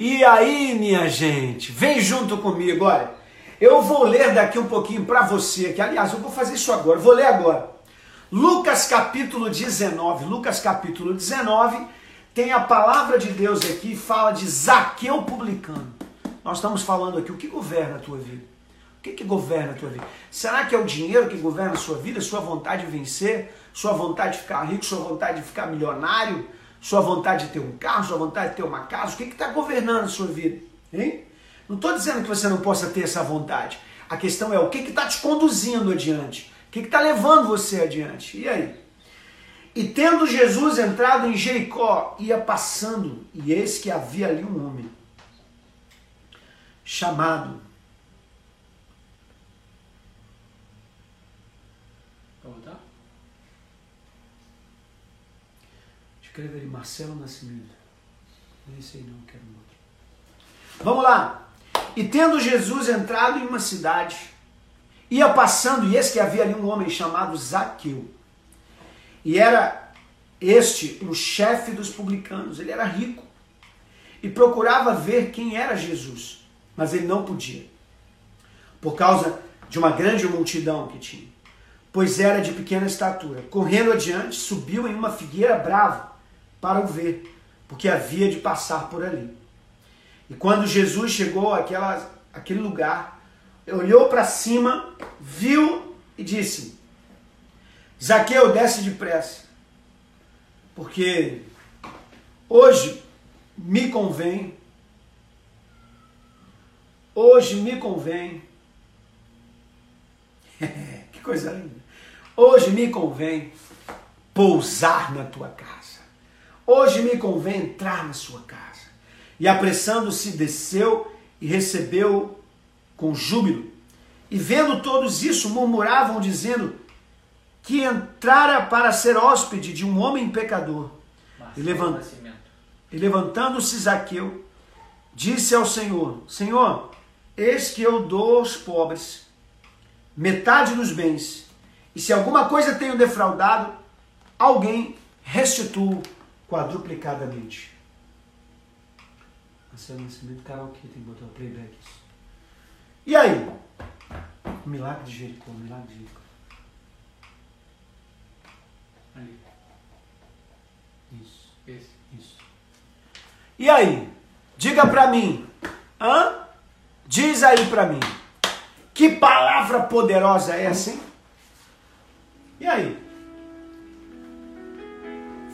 E aí, minha gente, vem junto comigo, olha. Eu vou ler daqui um pouquinho para você, que aliás, eu vou fazer isso agora, vou ler agora. Lucas capítulo 19, Lucas capítulo 19, tem a palavra de Deus aqui, fala de Zaqueu publicano. Nós estamos falando aqui o que governa a tua vida. O que, que governa a tua vida? Será que é o dinheiro que governa a sua vida, sua vontade de vencer, sua vontade de ficar rico, sua vontade de ficar milionário? Sua vontade de ter um carro, sua vontade de ter uma casa, o que está governando a sua vida? Hein? Não estou dizendo que você não possa ter essa vontade. A questão é o que está te conduzindo adiante, o que está levando você adiante. E aí? E tendo Jesus entrado em Jericó, ia passando, e eis que havia ali um homem chamado. Voltar? Escreva aí, Marcelo Nascimento. Esse aí não, quero um outro. Vamos lá. E tendo Jesus entrado em uma cidade, ia passando, e eis que havia ali um homem chamado Zaqueu. E era este o chefe dos publicanos, ele era rico. E procurava ver quem era Jesus, mas ele não podia. Por causa de uma grande multidão que tinha. Pois era de pequena estatura. Correndo adiante, subiu em uma figueira brava para o ver, porque havia de passar por ali. E quando Jesus chegou àquela, àquele lugar, olhou para cima, viu e disse: Zaqueu, desce depressa, porque hoje me convém, hoje me convém, que coisa linda, hoje me convém pousar na tua casa. Hoje me convém entrar na sua casa. E apressando-se, desceu e recebeu com júbilo. E vendo todos isso, murmuravam, dizendo que entrara para ser hóspede de um homem pecador. E, levant... e levantando-se Zaqueu, disse ao Senhor: Senhor, eis que eu dou aos pobres metade dos bens, e se alguma coisa tenho defraudado, alguém restituo quadruplicadamente. Marcelo Nascimento, karaokê, tem que botar o playback. E aí? O milagre de Jericó, milagre de Jericó. Ali. Isso. Esse. Isso. E aí? Diga pra mim. Hã? Diz aí pra mim. Que palavra poderosa é essa, hein? E aí?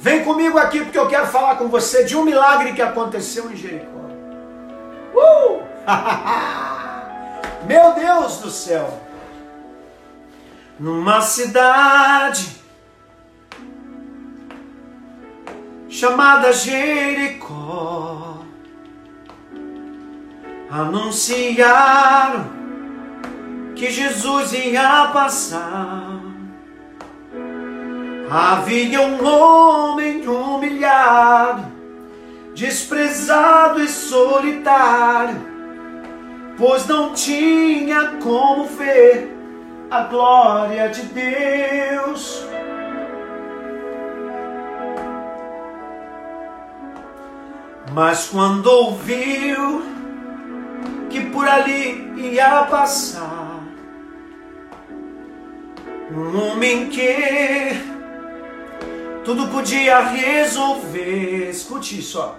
Vem comigo aqui porque eu quero falar com você de um milagre que aconteceu em Jericó. Uh! Meu Deus do céu! Numa cidade chamada Jericó, anunciaram que Jesus ia passar. Havia um homem humilhado, desprezado e solitário, pois não tinha como ver a glória de Deus. Mas quando ouviu que por ali ia passar um homem que tudo podia resolver. Escute isso, ó.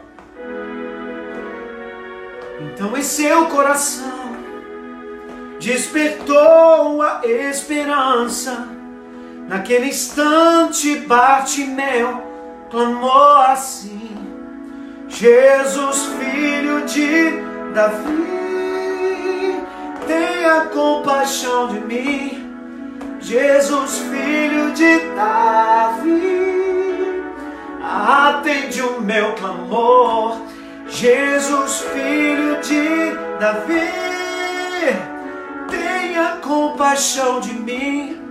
Então em seu coração despertou a esperança. Naquele instante Bartimeu clamou assim: Jesus, filho de Davi, tenha compaixão de mim. Jesus, filho de Davi atende o meu clamor. Jesus, filho de Davi, tenha compaixão de mim.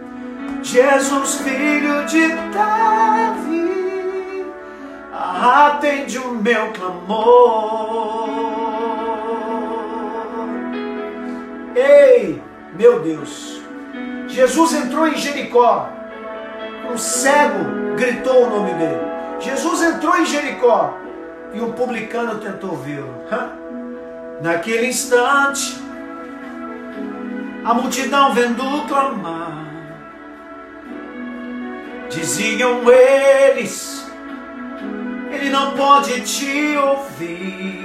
Jesus, filho de Davi, atende o meu clamor. Ei, meu Deus, Jesus entrou em Jericó, um cego gritou o nome dele. Jesus entrou em Jericó e um publicano tentou vê-lo. Naquele instante, a multidão vendo clamar, diziam eles: Ele não pode te ouvir.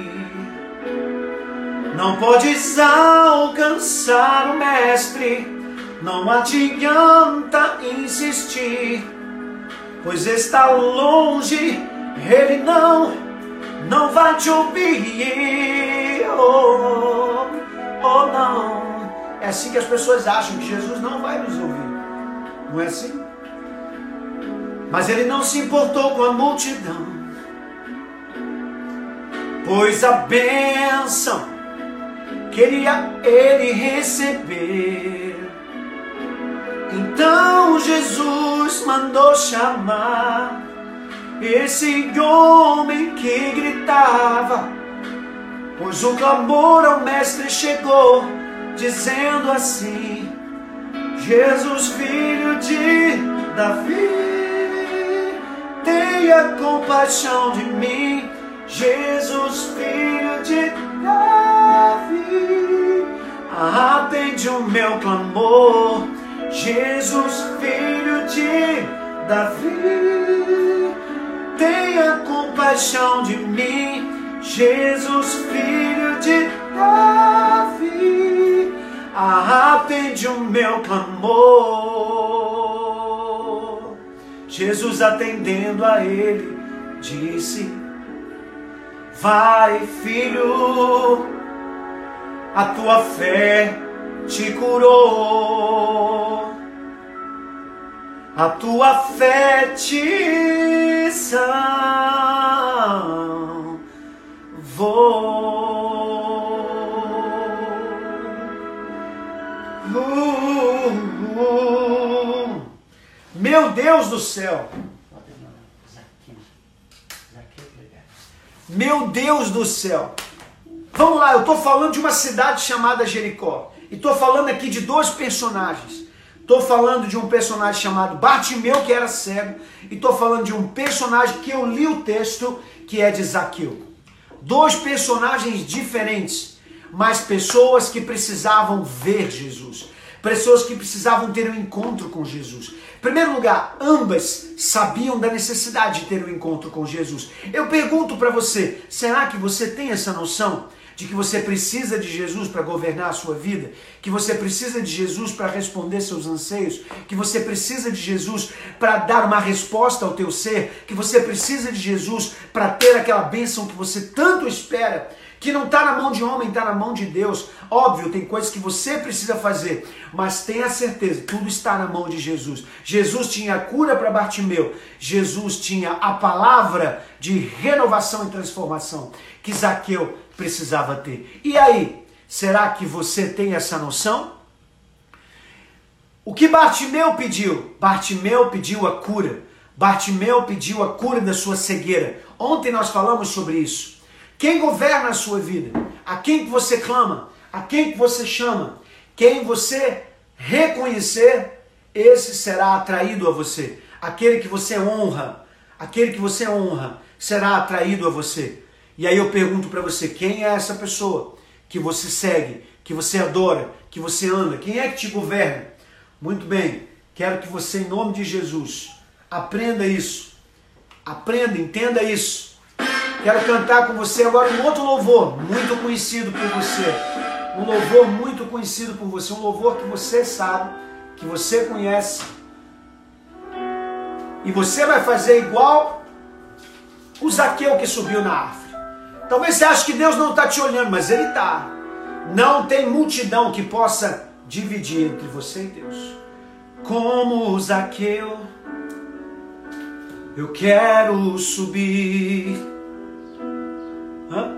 Não podes alcançar o Mestre, não adianta insistir, pois está longe, ele não, não vai te ouvir. Oh, oh não. É assim que as pessoas acham que Jesus não vai nos ouvir, não é assim? Mas ele não se importou com a multidão, pois a bênção queria ele receber. Então Jesus mandou chamar esse homem que gritava, pois o clamor ao Mestre chegou, dizendo assim: Jesus, filho de Davi, tenha compaixão de mim. Jesus, filho de Davi, atende o meu clamor. Jesus, filho de Davi, tenha compaixão de mim. Jesus, filho de Davi, atende o meu clamor. Jesus atendendo a ele, disse: Vai, filho, a tua fé te curou, a tua fé te salvou. Uh, uh, meu Deus do céu! Meu Deus do céu! Vamos lá, eu estou falando de uma cidade chamada Jericó. E estou falando aqui de dois personagens. Estou falando de um personagem chamado Bartimeu, que era cego. E estou falando de um personagem que eu li o texto, que é de Zaqueu. Dois personagens diferentes, mas pessoas que precisavam ver Jesus. Pessoas que precisavam ter um encontro com Jesus. Em primeiro lugar, ambas sabiam da necessidade de ter um encontro com Jesus. Eu pergunto para você, será que você tem essa noção? De que você precisa de Jesus para governar a sua vida, que você precisa de Jesus para responder seus anseios, que você precisa de Jesus para dar uma resposta ao teu ser, que você precisa de Jesus para ter aquela bênção que você tanto espera que não está na mão de homem, está na mão de Deus. Óbvio, tem coisas que você precisa fazer, mas tenha certeza, tudo está na mão de Jesus. Jesus tinha a cura para Bartimeu, Jesus tinha a palavra de renovação e transformação que Zaqueu precisava ter. E aí, será que você tem essa noção? O que Bartimeu pediu? Bartimeu pediu a cura. Bartimeu pediu a cura da sua cegueira. Ontem nós falamos sobre isso. Quem governa a sua vida? A quem que você clama? A quem que você chama? Quem você reconhecer, esse será atraído a você. Aquele que você honra, aquele que você honra, será atraído a você. E aí eu pergunto para você, quem é essa pessoa que você segue, que você adora, que você anda? Quem é que te governa? Muito bem, quero que você, em nome de Jesus, aprenda isso. Aprenda, entenda isso Quero cantar com você agora um outro louvor, muito conhecido por você. Um louvor muito conhecido por você, um louvor que você sabe, que você conhece. E você vai fazer igual o Zaqueu que subiu na árvore. Talvez você ache que Deus não está te olhando, mas Ele está. Não tem multidão que possa dividir entre você e Deus. Como Zaqueu, eu quero subir Hã?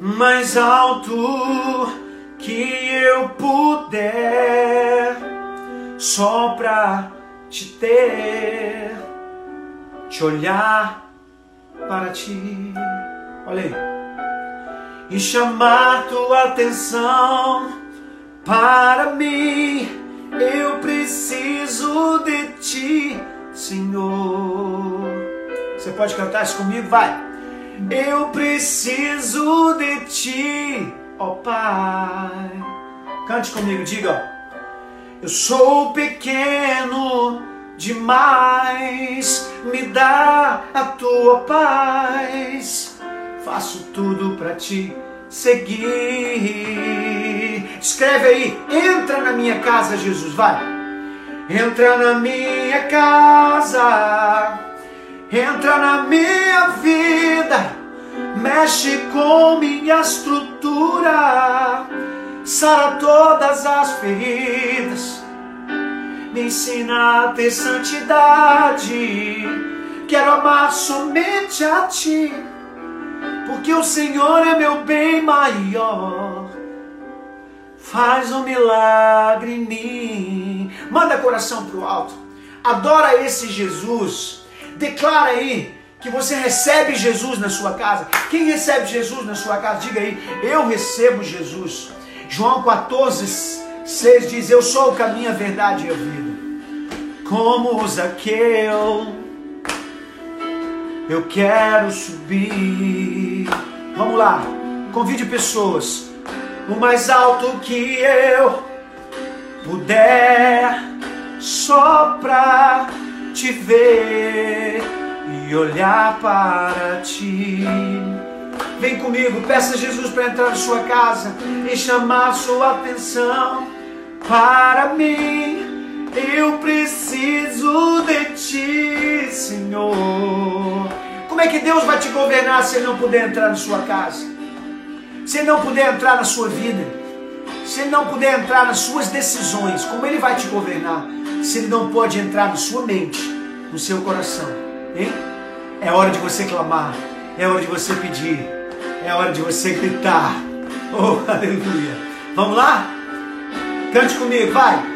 mais alto que eu puder, só pra te ter, te olhar para ti. Olha aí. E chamar tua atenção para mim. Eu preciso de ti, Senhor. Você pode cantar isso comigo? Vai. Eu preciso de ti, ó Pai. Cante comigo, diga. Eu sou pequeno demais, me dá a tua paz. Faço tudo para te seguir. Escreve aí, entra na minha casa, Jesus, vai. Entra na minha casa, entra na minha vida, mexe com minha estrutura sara todas as feridas, me ensina a ter santidade. Quero amar somente a Ti, porque o Senhor é meu bem maior. Faz um milagre em mim. Manda coração para o alto. Adora esse Jesus. Declara aí que você recebe Jesus na sua casa. Quem recebe Jesus na sua casa? Diga aí, eu recebo Jesus. João 14, 6 diz: Eu sou o caminho, a verdade e a vida. Como Zaqueu, eu quero subir. Vamos lá, convide pessoas. O mais alto que eu puder, só pra te ver e olhar para ti. Vem comigo, peça a Jesus para entrar na sua casa e chamar sua atenção para mim. Eu preciso de ti, Senhor. Como é que Deus vai te governar se Ele não puder entrar na sua casa? Se Ele não puder entrar na sua vida? Se Ele não puder entrar nas suas decisões, como Ele vai te governar? Se Ele não pode entrar na sua mente, no seu coração, hein? É hora de você clamar, é hora de você pedir. É hora de você gritar. Oh, aleluia. Vamos lá? Cante comigo, vai.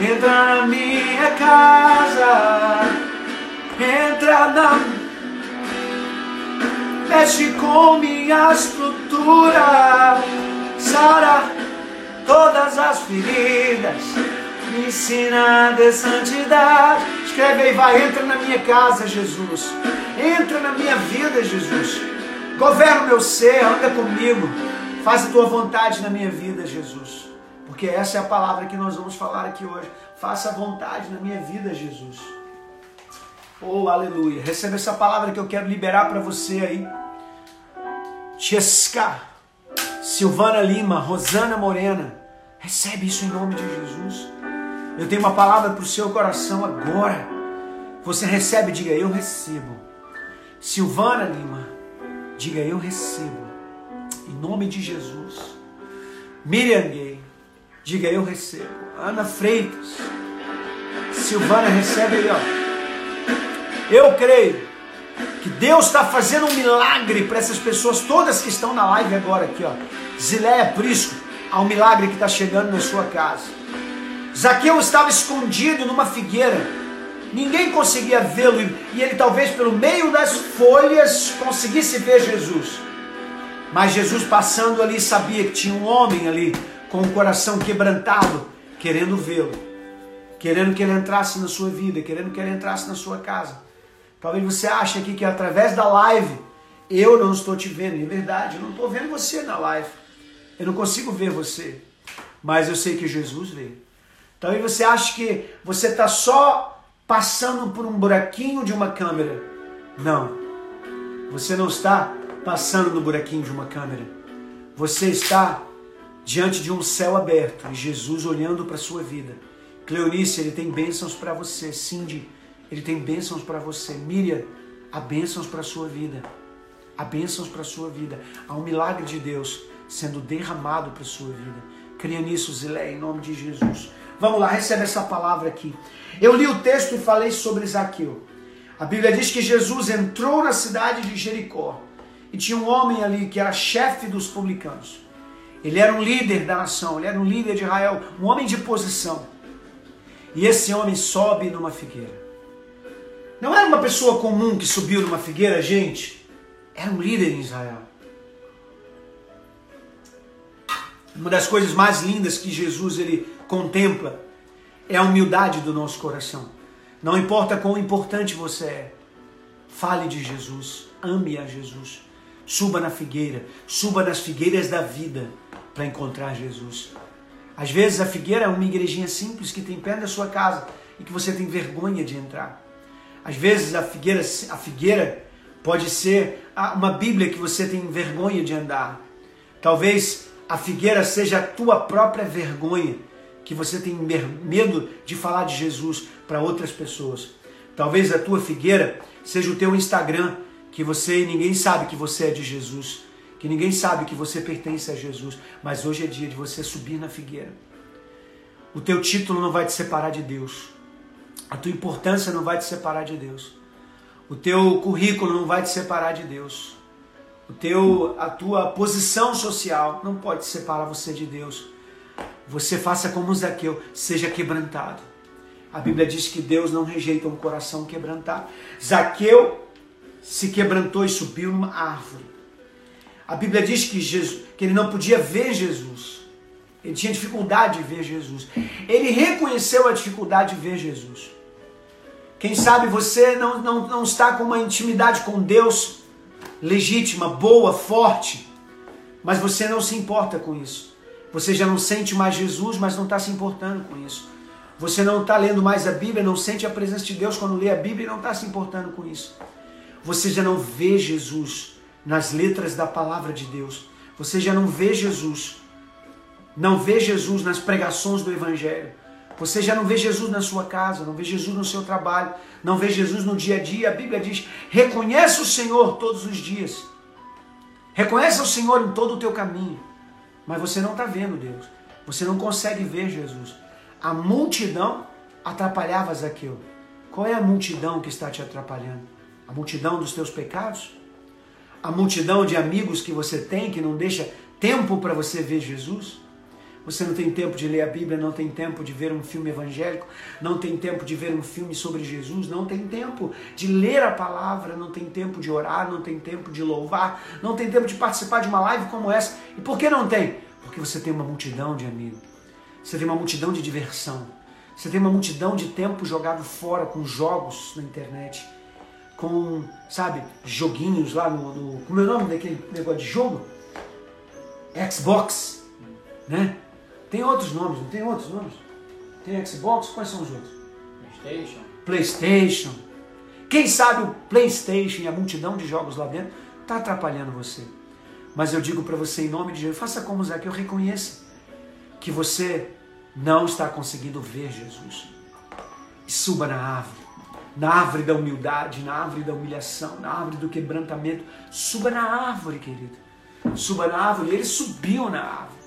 Entra na minha casa, entra na. Mexe com minha estrutura, sara todas as feridas, me ensina de santidade. Escreve aí, vai, entra na minha casa, Jesus. Entra na minha vida, Jesus. Governa o meu ser, anda comigo. Faz a tua vontade na minha vida, Jesus. Porque essa é a palavra que nós vamos falar aqui hoje. Faça a vontade na minha vida, Jesus. Oh, aleluia. Receba essa palavra que eu quero liberar para você aí. Chesca, Silvana Lima, Rosana Morena. Recebe isso em nome de Jesus. Eu tenho uma palavra para o seu coração agora. Você recebe, diga eu recebo. Silvana Lima, diga eu recebo. Em nome de Jesus. Miriam Gay, diga eu recebo. Ana Freitas, Silvana recebe aí, ó. Eu creio que Deus está fazendo um milagre para essas pessoas todas que estão na live agora aqui, ó. Zileia Prisco, há um milagre que está chegando na sua casa. Zaqueu estava escondido numa figueira ninguém conseguia vê-lo e ele talvez pelo meio das folhas conseguisse ver Jesus. Mas Jesus passando ali sabia que tinha um homem ali com o coração quebrantado, querendo vê-lo, querendo que ele entrasse na sua vida, querendo que ele entrasse na sua casa. Talvez você ache aqui que através da live eu não estou te vendo, e é verdade, eu não estou vendo você na live. Eu não consigo ver você, mas eu sei que Jesus vê. Talvez você ache que você está só passando por um buraquinho de uma câmera. Não. Você não está passando no buraquinho de uma câmera. Você está diante de um céu aberto e Jesus olhando para a sua vida. Cleonice, ele tem bênçãos para você. Cindy, ele tem bênçãos para você. Miriam, há bênçãos para a sua vida. Há bênçãos para a sua vida. Há um milagre de Deus sendo derramado para a sua vida. Cria nisso, Zilé, em nome de Jesus. Vamos lá, recebe essa palavra aqui. Eu li o texto e falei sobre Zaqueu. A Bíblia diz que Jesus entrou na cidade de Jericó e tinha um homem ali que era chefe dos publicanos. Ele era um líder da nação, ele era um líder de Israel, um homem de posição. E esse homem sobe numa figueira. Não era uma pessoa comum que subiu numa figueira, gente. Era um líder em Israel. Uma das coisas mais lindas que Jesus ele contempla é a humildade do nosso coração. Não importa quão importante você é, fale de Jesus, ame a Jesus, suba na figueira, suba nas figueiras da vida para encontrar Jesus. Às vezes a figueira é uma igrejinha simples que tem perto da sua casa e que você tem vergonha de entrar. Às vezes a figueira, a figueira pode ser uma Bíblia que você tem vergonha de andar. Talvez a figueira seja a tua própria vergonha que você tem medo de falar de Jesus para outras pessoas. Talvez a tua figueira seja o teu Instagram, que você ninguém sabe que você é de Jesus, que ninguém sabe que você pertence a Jesus, mas hoje é dia de você subir na figueira. O teu título não vai te separar de Deus. A tua importância não vai te separar de Deus. O teu currículo não vai te separar de Deus. O teu, a tua posição social não pode separar você de Deus você faça como Zaqueu, seja quebrantado. A Bíblia diz que Deus não rejeita um coração quebrantado. Zaqueu se quebrantou e subiu numa árvore. A Bíblia diz que, Jesus, que ele não podia ver Jesus. Ele tinha dificuldade de ver Jesus. Ele reconheceu a dificuldade de ver Jesus. Quem sabe você não, não, não está com uma intimidade com Deus legítima, boa, forte, mas você não se importa com isso. Você já não sente mais Jesus, mas não está se importando com isso. Você não está lendo mais a Bíblia, não sente a presença de Deus quando lê a Bíblia e não está se importando com isso. Você já não vê Jesus nas letras da palavra de Deus. Você já não vê Jesus. Não vê Jesus nas pregações do Evangelho. Você já não vê Jesus na sua casa, não vê Jesus no seu trabalho, não vê Jesus no dia a dia. A Bíblia diz: reconhece o Senhor todos os dias. Reconhece o Senhor em todo o teu caminho. Mas você não está vendo Deus. Você não consegue ver Jesus. A multidão atrapalhava Zaqueu. Qual é a multidão que está te atrapalhando? A multidão dos teus pecados? A multidão de amigos que você tem que não deixa tempo para você ver Jesus? Você não tem tempo de ler a Bíblia, não tem tempo de ver um filme evangélico, não tem tempo de ver um filme sobre Jesus, não tem tempo de ler a palavra, não tem tempo de orar, não tem tempo de louvar, não tem tempo de participar de uma live como essa. E por que não tem? Porque você tem uma multidão de amigos, você tem uma multidão de diversão, você tem uma multidão de tempo jogado fora com jogos na internet, com, sabe, joguinhos lá no. no como é o nome daquele negócio de jogo? Xbox, né? Tem outros nomes, não tem outros nomes? Tem Xbox, quais são os outros? PlayStation. PlayStation. Quem sabe o PlayStation e a multidão de jogos lá dentro está atrapalhando você. Mas eu digo para você em nome de Jesus, faça como eu reconheça que você não está conseguindo ver Jesus. E suba na árvore, na árvore da humildade, na árvore da humilhação, na árvore do quebrantamento. Suba na árvore, querido. Suba na árvore. Ele subiu na árvore.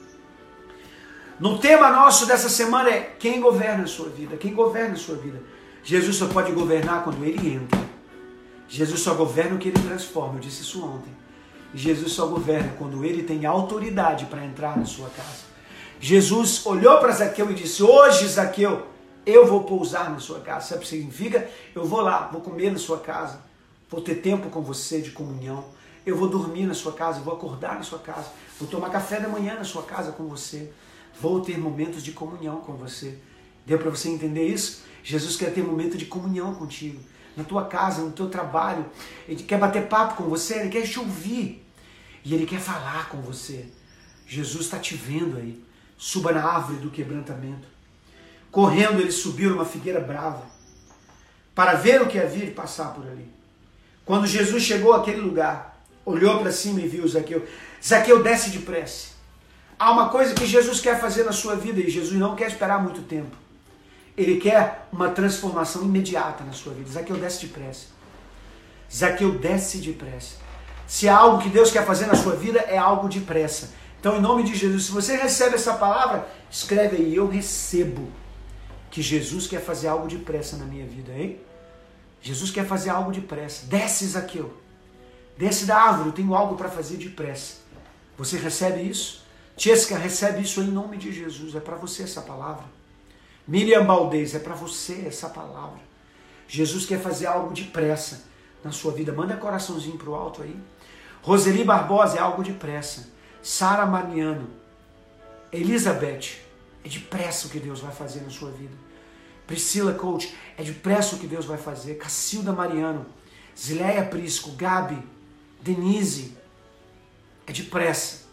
No tema nosso dessa semana é quem governa a sua vida, quem governa a sua vida. Jesus só pode governar quando ele entra. Jesus só governa o que ele transforma, eu disse isso ontem. Jesus só governa quando ele tem autoridade para entrar na sua casa. Jesus olhou para Zaqueu e disse: Hoje, Zaqueu, eu vou pousar na sua casa. Sabe o que significa? Eu vou lá, vou comer na sua casa, vou ter tempo com você de comunhão. Eu vou dormir na sua casa, vou acordar na sua casa, vou tomar café da manhã na sua casa com você. Vou ter momentos de comunhão com você. Deu para você entender isso? Jesus quer ter momento de comunhão contigo. Na tua casa, no teu trabalho. Ele quer bater papo com você, ele quer te ouvir. E ele quer falar com você. Jesus está te vendo aí. Suba na árvore do quebrantamento. Correndo, ele subiu numa figueira brava para ver o que havia de passar por ali. Quando Jesus chegou àquele lugar, olhou para cima e viu Zaqueu. Zaqueu desce depressa. Há uma coisa que Jesus quer fazer na sua vida e Jesus não quer esperar muito tempo. Ele quer uma transformação imediata na sua vida. Zaqueu desce depressa. Zaqueu desce depressa. Se há algo que Deus quer fazer na sua vida, é algo depressa. Então, em nome de Jesus, se você recebe essa palavra, escreve aí, eu recebo que Jesus quer fazer algo depressa na minha vida, hein? Jesus quer fazer algo depressa. Desce, Zaqueu. Desce da árvore, eu tenho algo para fazer depressa. Você recebe isso? Tiesca, recebe isso em nome de Jesus. É para você essa palavra. Miriam Baldez, é para você essa palavra. Jesus quer fazer algo depressa na sua vida. Manda coraçãozinho para o alto aí. Roseli Barbosa, é algo depressa. Sara Mariano. Elizabeth, é depressa o que Deus vai fazer na sua vida. Priscila Coach, é depressa o que Deus vai fazer. Cacilda Mariano, Zileia Prisco, Gabi, Denise, é depressa.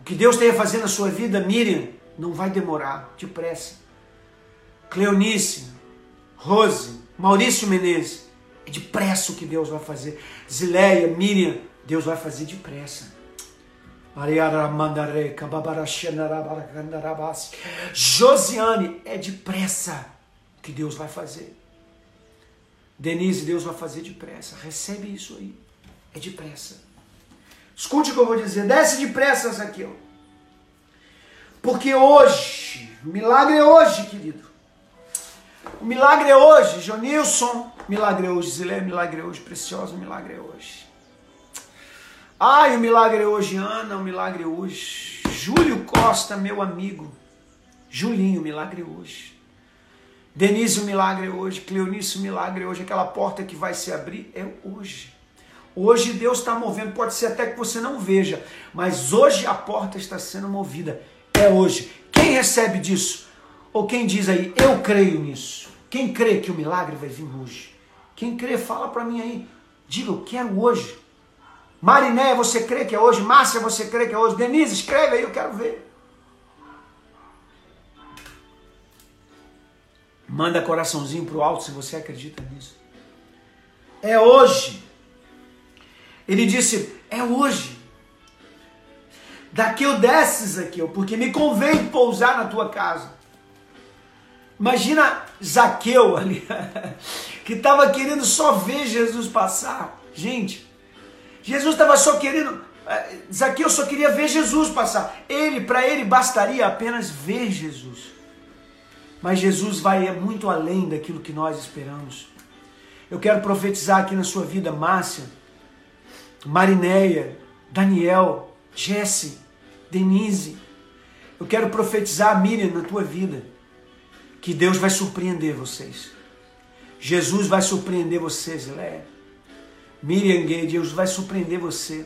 O que Deus tem a fazer na sua vida, Miriam, não vai demorar, depressa. Cleonice, Rose, Maurício Menezes, é depressa o que Deus vai fazer. Zileia, Miriam, Deus vai fazer depressa. Josiane, é depressa que Deus vai fazer. Denise, Deus vai fazer depressa. Recebe isso aí. É depressa. Escute o que eu vou dizer. Desce depressa, Zaqueu. Porque hoje, o milagre é hoje, querido. O milagre é hoje. Jonilson, milagre é hoje. Zilé, milagre é hoje. Precioso, milagre é hoje. Ai, o milagre é hoje. Ana, o milagre é hoje. Júlio Costa, meu amigo. Julinho, milagre é hoje. Denise, o milagre é hoje. Cleonice, o milagre é hoje. Aquela porta que vai se abrir é hoje. Hoje Deus está movendo, pode ser até que você não veja, mas hoje a porta está sendo movida. É hoje. Quem recebe disso? Ou quem diz aí, eu creio nisso? Quem crê que o milagre vai vir hoje? Quem crê, fala para mim aí. Diga, eu quero hoje. Mariné, você crê que é hoje? Márcia, você crê que é hoje? Denise, escreve aí, eu quero ver. Manda coraçãozinho pro alto se você acredita nisso. É hoje. Ele disse: É hoje. Daqui eu desces aqui, porque me convém pousar na tua casa. Imagina Zaqueu ali, que estava querendo só ver Jesus passar. Gente, Jesus estava só querendo. Eh, Zaqueu só queria ver Jesus passar. Ele, para ele, bastaria apenas ver Jesus. Mas Jesus vai muito além daquilo que nós esperamos. Eu quero profetizar aqui na sua vida, Márcia Marinéia, Daniel, Jesse, Denise. Eu quero profetizar, Miriam, na tua vida, que Deus vai surpreender vocês. Jesus vai surpreender vocês, Léa. Miriam Gay, Deus vai surpreender você.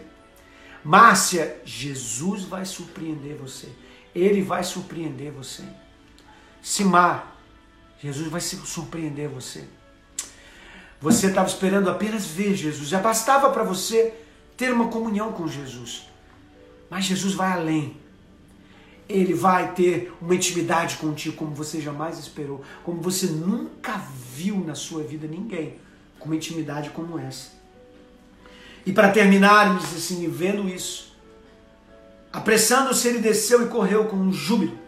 Márcia, Jesus vai surpreender você. Ele vai surpreender você. Simar, Jesus vai surpreender você. Você estava esperando apenas ver Jesus. Já bastava para você ter uma comunhão com Jesus. Mas Jesus vai além. Ele vai ter uma intimidade contigo como você jamais esperou, como você nunca viu na sua vida ninguém com uma intimidade como essa. E para terminar, ele diz assim, vendo isso, apressando-se, ele desceu e correu com um júbilo.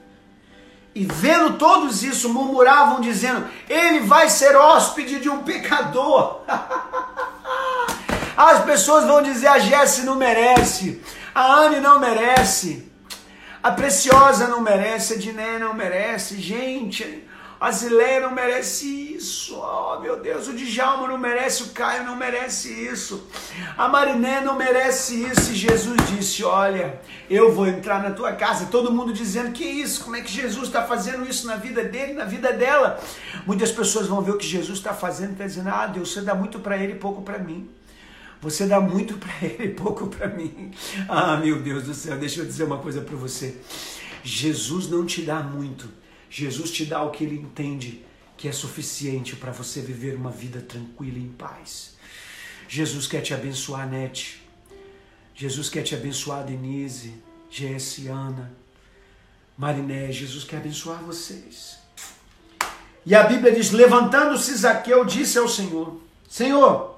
E vendo todos isso, murmuravam, dizendo: Ele vai ser hóspede de um pecador. As pessoas vão dizer: a Jesse não merece, a Anne não merece, a Preciosa não merece, a Diné não merece. Gente, a Zilé não merece isso. Oh, meu Deus, o Djalma não merece, o Caio não merece isso. A Mariné não merece isso. E Jesus disse: Olha, eu vou entrar na tua casa. Todo mundo dizendo: Que isso? Como é que Jesus está fazendo isso na vida dele, na vida dela? Muitas pessoas vão ver o que Jesus está fazendo e estão dizendo: Ah, Deus, você dá muito para ele e pouco para mim. Você dá muito para ele e pouco para mim. Ah, meu Deus do céu, deixa eu dizer uma coisa para você. Jesus não te dá muito. Jesus te dá o que ele entende que é suficiente para você viver uma vida tranquila e em paz. Jesus quer te abençoar, Nete. Jesus quer te abençoar, Denise, Jesse, Ana, Mariné. Jesus quer abençoar vocês. E a Bíblia diz: Levantando-se Zaqueu, disse ao Senhor: Senhor,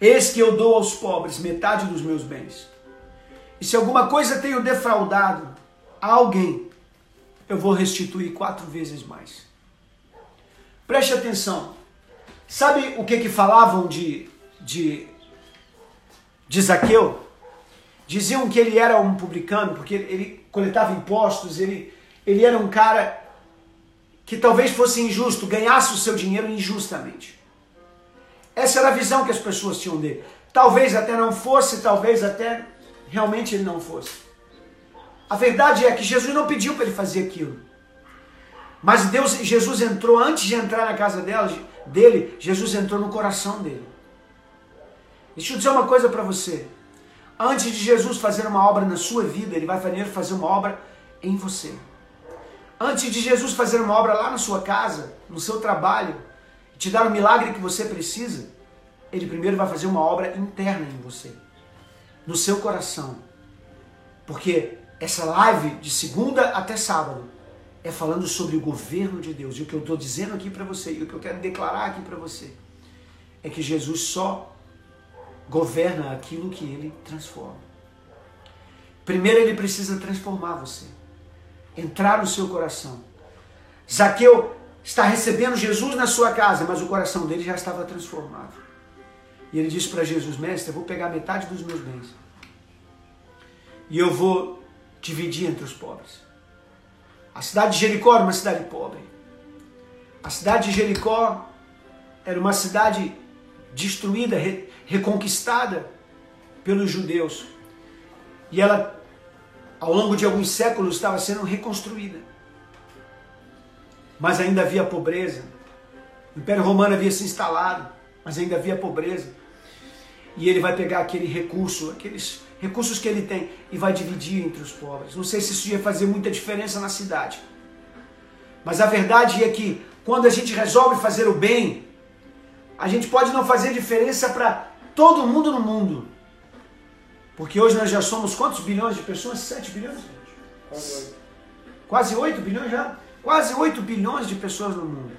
Eis que eu dou aos pobres metade dos meus bens. E se alguma coisa tenho defraudado alguém, eu vou restituir quatro vezes mais. Preste atenção. Sabe o que que falavam de, de, de Zaqueu? Diziam que ele era um publicano, porque ele coletava impostos, ele, ele era um cara que talvez fosse injusto, ganhasse o seu dinheiro injustamente. Essa era a visão que as pessoas tinham dele. Talvez até não fosse, talvez até realmente ele não fosse. A verdade é que Jesus não pediu para ele fazer aquilo. Mas Deus, Jesus entrou antes de entrar na casa dela, dele, Jesus entrou no coração dele. Deixa eu dizer uma coisa para você. Antes de Jesus fazer uma obra na sua vida, ele vai fazer uma obra em você. Antes de Jesus fazer uma obra lá na sua casa, no seu trabalho, te dar o milagre que você precisa, ele primeiro vai fazer uma obra interna em você, no seu coração. Porque essa live de segunda até sábado é falando sobre o governo de Deus. E o que eu estou dizendo aqui para você, e o que eu quero declarar aqui para você, é que Jesus só governa aquilo que ele transforma. Primeiro ele precisa transformar você, entrar no seu coração. Zaqueu está recebendo Jesus na sua casa, mas o coração dele já estava transformado. E ele disse para Jesus: Mestre, eu vou pegar metade dos meus bens e eu vou dividir entre os pobres. A cidade de Jericó era uma cidade pobre. A cidade de Jericó era uma cidade destruída, re, reconquistada pelos judeus. E ela, ao longo de alguns séculos, estava sendo reconstruída. Mas ainda havia pobreza. O Império Romano havia se instalado, mas ainda havia pobreza. E ele vai pegar aquele recurso, aqueles recursos que ele tem e vai dividir entre os pobres. Não sei se isso ia fazer muita diferença na cidade. Mas a verdade é que quando a gente resolve fazer o bem, a gente pode não fazer diferença para todo mundo no mundo. Porque hoje nós já somos quantos bilhões de pessoas? 7 bilhões? Quase 8. Quase 8 bilhões já? Quase 8 bilhões de pessoas no mundo.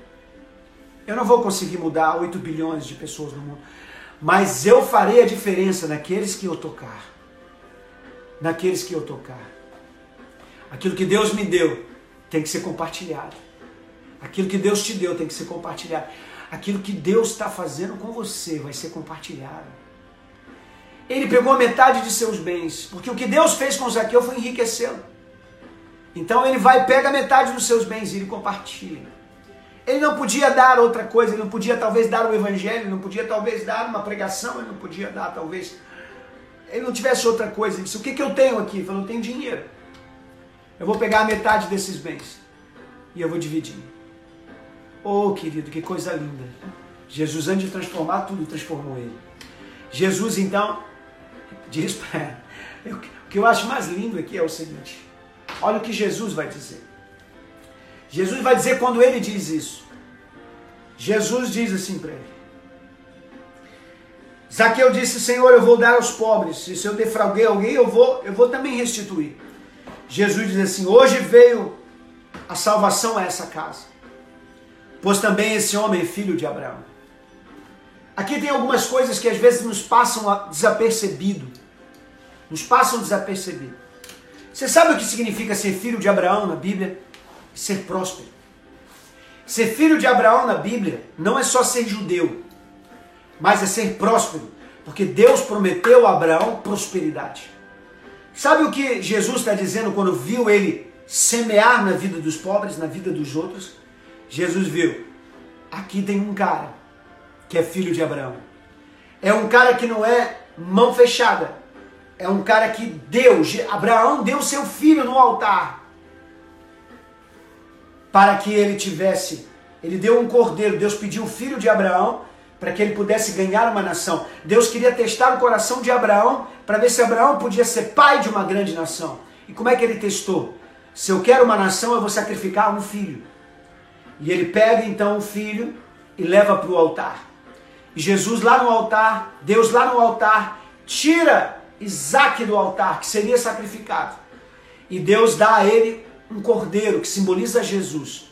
Eu não vou conseguir mudar 8 bilhões de pessoas no mundo. Mas eu farei a diferença naqueles que eu tocar naqueles que eu tocar. Aquilo que Deus me deu tem que ser compartilhado. Aquilo que Deus te deu tem que ser compartilhado. Aquilo que Deus está fazendo com você vai ser compartilhado. Ele pegou metade de seus bens, porque o que Deus fez com Zaqueu foi enriquecê-lo. Então ele vai, pega metade dos seus bens e ele compartilha. Ele não podia dar outra coisa, ele não podia talvez dar o evangelho, ele não podia talvez dar uma pregação, ele não podia dar talvez ele não tivesse outra coisa, ele disse: O que, que eu tenho aqui? Ele falou: Eu tenho dinheiro. Eu vou pegar metade desses bens e eu vou dividir. Oh, querido, que coisa linda. Jesus, antes de transformar tudo, transformou ele. Jesus, então, diz para O que eu acho mais lindo aqui é o seguinte: olha o que Jesus vai dizer. Jesus vai dizer quando ele diz isso. Jesus diz assim para ele: Zaqueu disse: Senhor, eu vou dar aos pobres. E se eu defraudei alguém, eu vou, eu vou também restituir. Jesus diz assim: Hoje veio a salvação a essa casa, pois também esse homem é filho de Abraão. Aqui tem algumas coisas que às vezes nos passam desapercebido. Nos passam desapercebido. Você sabe o que significa ser filho de Abraão na Bíblia? Ser próspero. Ser filho de Abraão na Bíblia não é só ser judeu mas é ser próspero, porque Deus prometeu a Abraão prosperidade. Sabe o que Jesus está dizendo quando viu ele semear na vida dos pobres, na vida dos outros? Jesus viu, aqui tem um cara que é filho de Abraão. É um cara que não é mão fechada. É um cara que deu, Abraão deu seu filho no altar para que ele tivesse, ele deu um cordeiro, Deus pediu o filho de Abraão para que ele pudesse ganhar uma nação. Deus queria testar o coração de Abraão para ver se Abraão podia ser pai de uma grande nação. E como é que ele testou? Se eu quero uma nação, eu vou sacrificar um filho. E ele pega então o filho e leva para o altar. E Jesus lá no altar, Deus lá no altar, tira Isaac do altar, que seria sacrificado. E Deus dá a ele um cordeiro, que simboliza Jesus.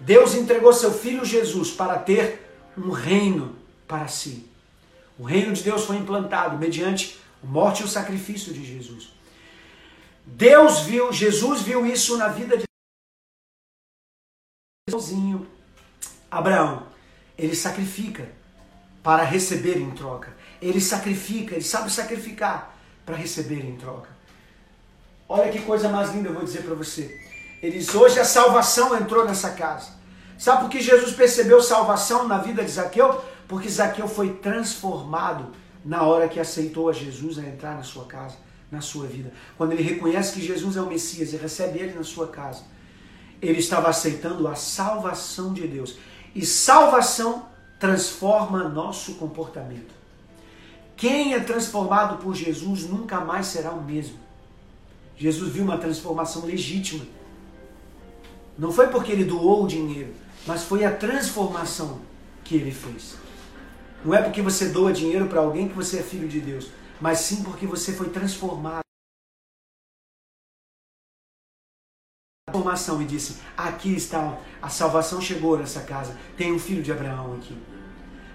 Deus entregou seu filho Jesus para ter um reino para si. O reino de Deus foi implantado mediante a morte e o sacrifício de Jesus. Deus viu, Jesus viu isso na vida de Abraão. Ele sacrifica para receber em troca. Ele sacrifica, ele sabe sacrificar para receber em troca. Olha que coisa mais linda eu vou dizer para você. Eles hoje a salvação entrou nessa casa. Sabe por que Jesus percebeu salvação na vida de Zaqueu? Porque Zaqueu foi transformado na hora que aceitou a Jesus a entrar na sua casa, na sua vida. Quando ele reconhece que Jesus é o Messias e recebe ele na sua casa, ele estava aceitando a salvação de Deus. E salvação transforma nosso comportamento. Quem é transformado por Jesus nunca mais será o mesmo. Jesus viu uma transformação legítima. Não foi porque ele doou o dinheiro, mas foi a transformação que ele fez. Não é porque você doa dinheiro para alguém que você é filho de Deus, mas sim porque você foi transformado. Transformação e disse: Aqui está, a salvação chegou nessa casa. Tem um filho de Abraão aqui.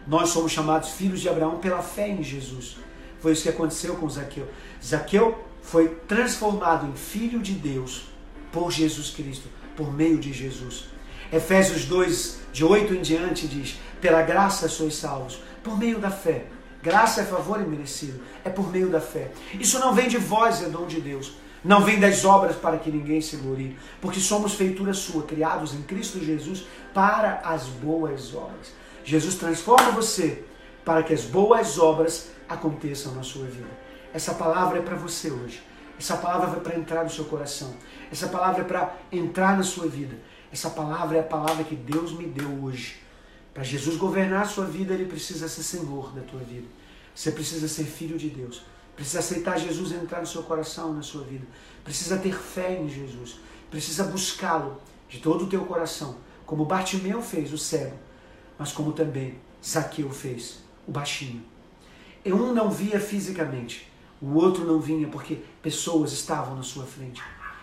Nós somos chamados filhos de Abraão pela fé em Jesus. Foi isso que aconteceu com Zaqueu. Zaqueu foi transformado em filho de Deus por Jesus Cristo, por meio de Jesus. Efésios 2, de 8 em diante, diz: Pela graça sois salvos, por meio da fé. Graça é favor imerecido, é por meio da fé. Isso não vem de vós, é dom de Deus. Não vem das obras para que ninguém se glorie, porque somos feitura sua, criados em Cristo Jesus para as boas obras. Jesus transforma você para que as boas obras aconteçam na sua vida. Essa palavra é para você hoje. Essa palavra é para entrar no seu coração. Essa palavra é para entrar na sua vida. Essa palavra é a palavra que Deus me deu hoje. Para Jesus governar a sua vida, ele precisa ser Senhor da tua vida. Você precisa ser filho de Deus. Precisa aceitar Jesus entrar no seu coração, na sua vida. Precisa ter fé em Jesus. Precisa buscá-lo de todo o teu coração, como Bartimeu fez, o cego, mas como também Zaqueu fez, o baixinho. Um não via fisicamente, o outro não vinha porque pessoas estavam na sua frente.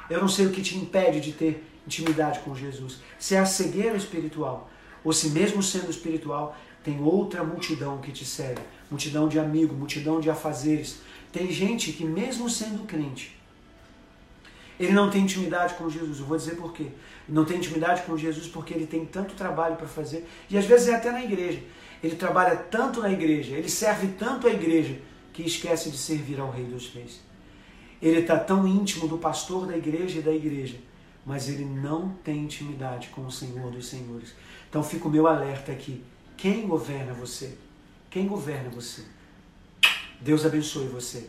Eu não sei o que te impede de ter intimidade com Jesus. Se é a cegueira espiritual, ou se mesmo sendo espiritual, tem outra multidão que te segue, multidão de amigos, multidão de afazeres. Tem gente que mesmo sendo crente, ele não tem intimidade com Jesus. Eu vou dizer por quê. Não tem intimidade com Jesus porque ele tem tanto trabalho para fazer, e às vezes é até na igreja. Ele trabalha tanto na igreja, ele serve tanto a igreja, que esquece de servir ao Rei dos Reis. Ele está tão íntimo do pastor da igreja e da igreja, mas ele não tem intimidade com o Senhor dos Senhores. Então fica o meu alerta aqui. Quem governa você? Quem governa você? Deus abençoe você.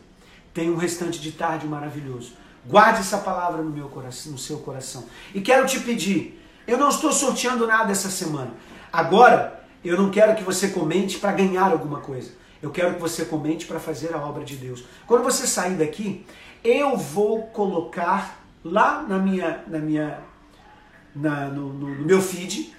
Tenha um restante de tarde maravilhoso. Guarde essa palavra no meu coração, no seu coração. E quero te pedir, eu não estou sorteando nada essa semana. Agora, eu não quero que você comente para ganhar alguma coisa. Eu quero que você comente para fazer a obra de Deus. Quando você sair daqui, eu vou colocar lá na minha, na minha, na, no, no, no meu feed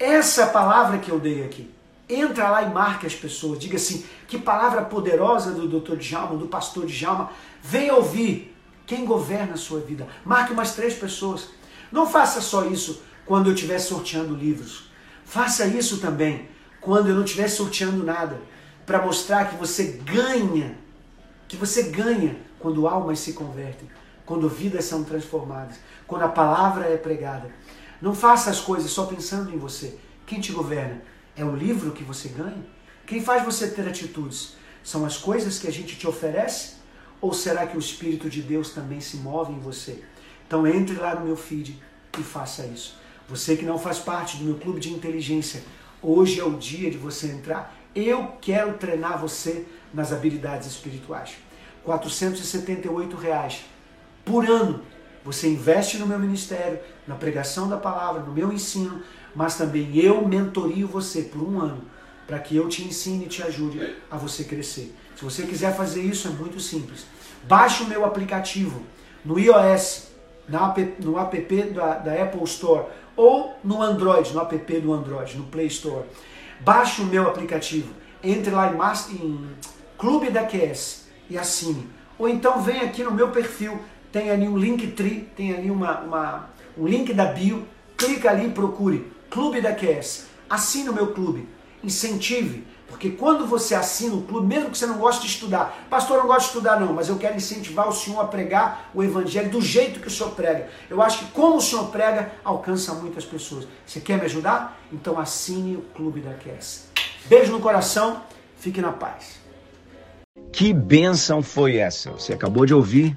essa palavra que eu dei aqui. Entra lá e marque as pessoas. Diga assim: que palavra poderosa do Dr. Djalma, do pastor Djalma. Venha ouvir quem governa a sua vida. Marque umas três pessoas. Não faça só isso quando eu estiver sorteando livros. Faça isso também quando eu não estiver sorteando nada. Para mostrar que você ganha. Que você ganha quando almas se convertem quando vidas são transformadas, quando a palavra é pregada. Não faça as coisas só pensando em você. Quem te governa? É o livro que você ganha? Quem faz você ter atitudes? São as coisas que a gente te oferece? Ou será que o Espírito de Deus também se move em você? Então entre lá no meu feed e faça isso. Você que não faz parte do meu clube de inteligência, hoje é o dia de você entrar. Eu quero treinar você nas habilidades espirituais. 478 reais por ano. Você investe no meu ministério, na pregação da palavra, no meu ensino, mas também eu mentorio você por um ano para que eu te ensine e te ajude a você crescer. Se você quiser fazer isso, é muito simples. Baixe o meu aplicativo no iOS, no app da, da Apple Store ou no Android, no app do Android, no Play Store. Baixe o meu aplicativo, entre lá em, em Clube da QS e assine. Ou então vem aqui no meu perfil tem ali um link tri, tem ali uma, uma, um link da bio, clica ali e procure Clube da QS. Assine o meu clube. incentive. Porque quando você assina o clube, mesmo que você não goste de estudar, pastor, eu não gosto de estudar não, mas eu quero incentivar o senhor a pregar o evangelho do jeito que o senhor prega. Eu acho que como o senhor prega, alcança muitas pessoas. Você quer me ajudar? Então assine o clube da QS. Beijo no coração, fique na paz. Que bênção foi essa? Você acabou de ouvir